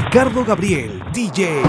Ricardo Gabriel, DJ.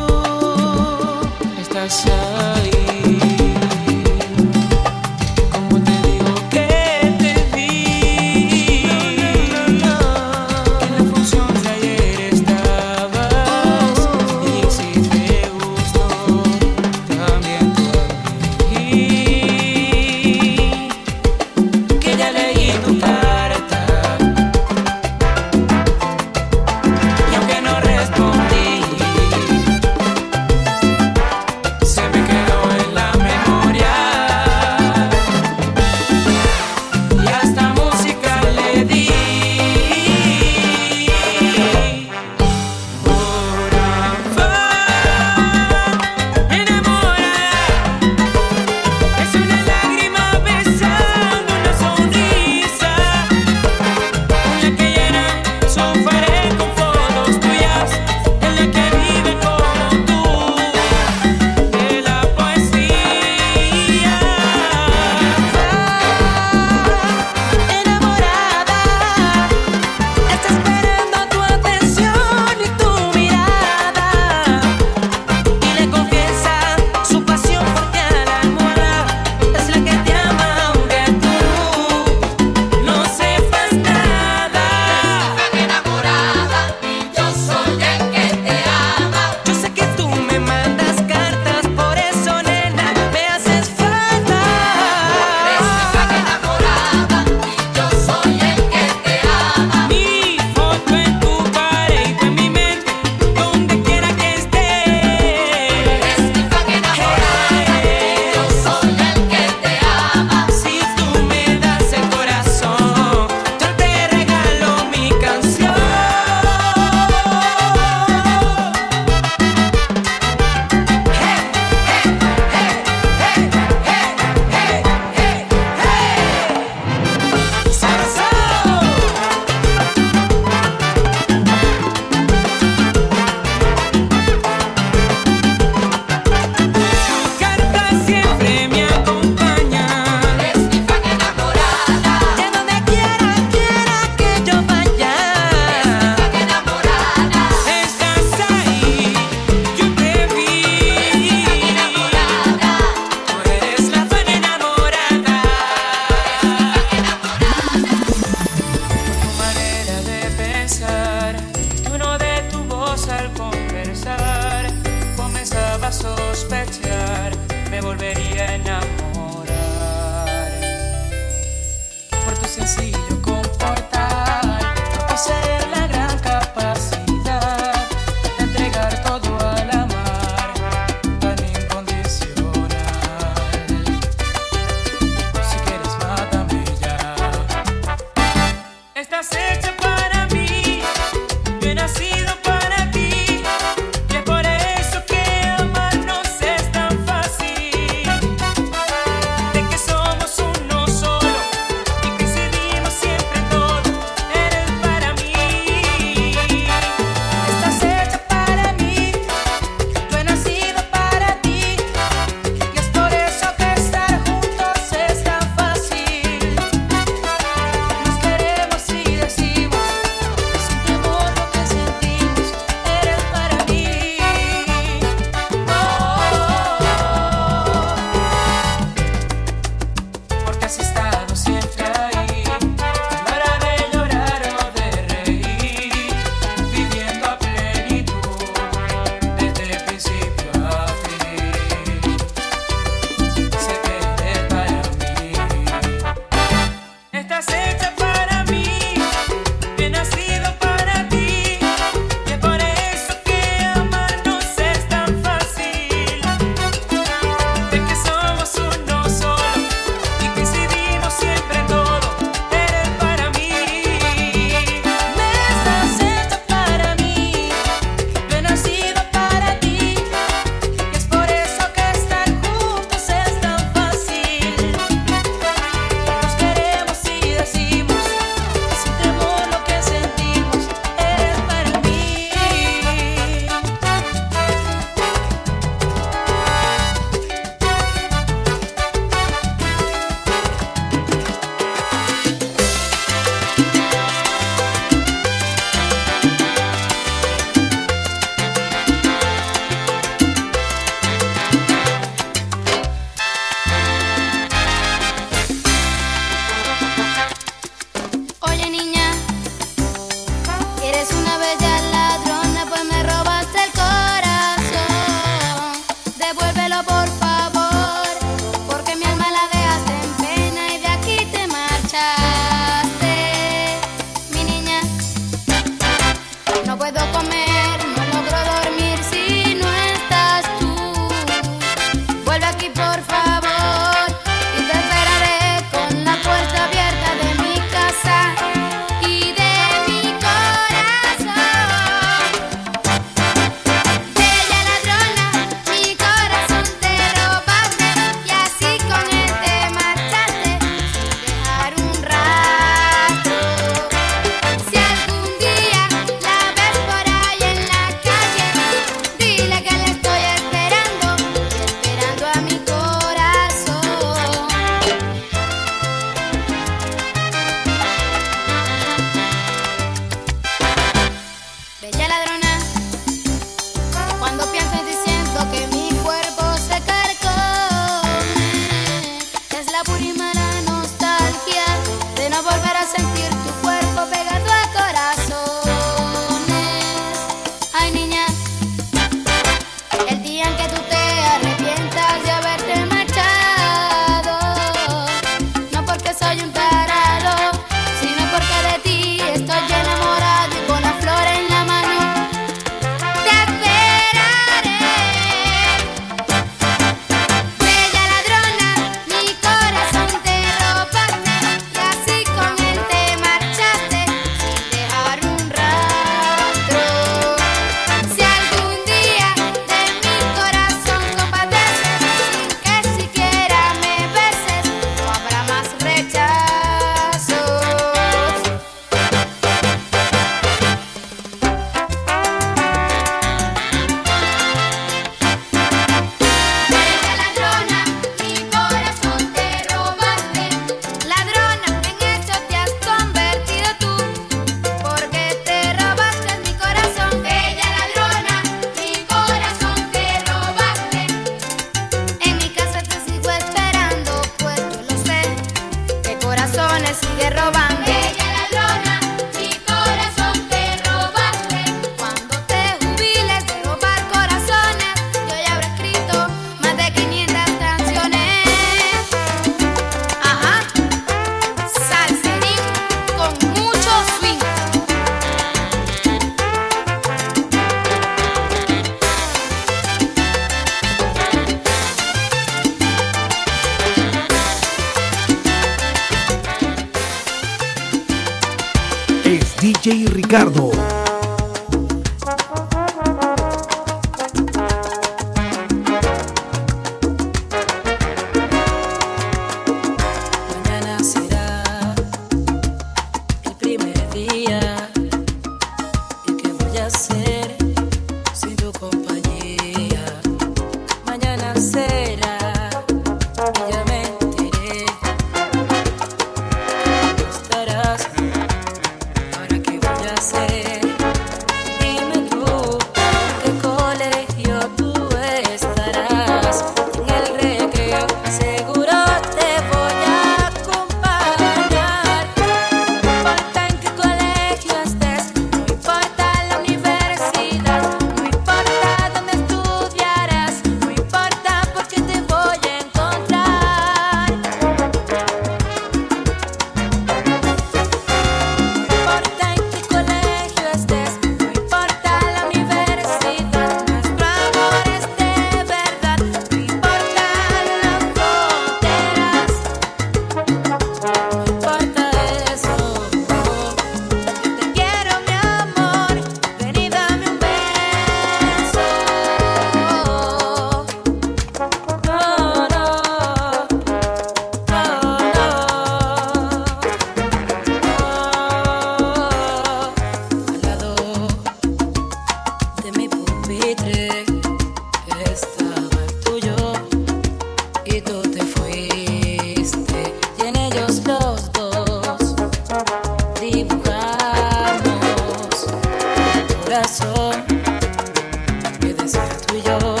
Tú y yo.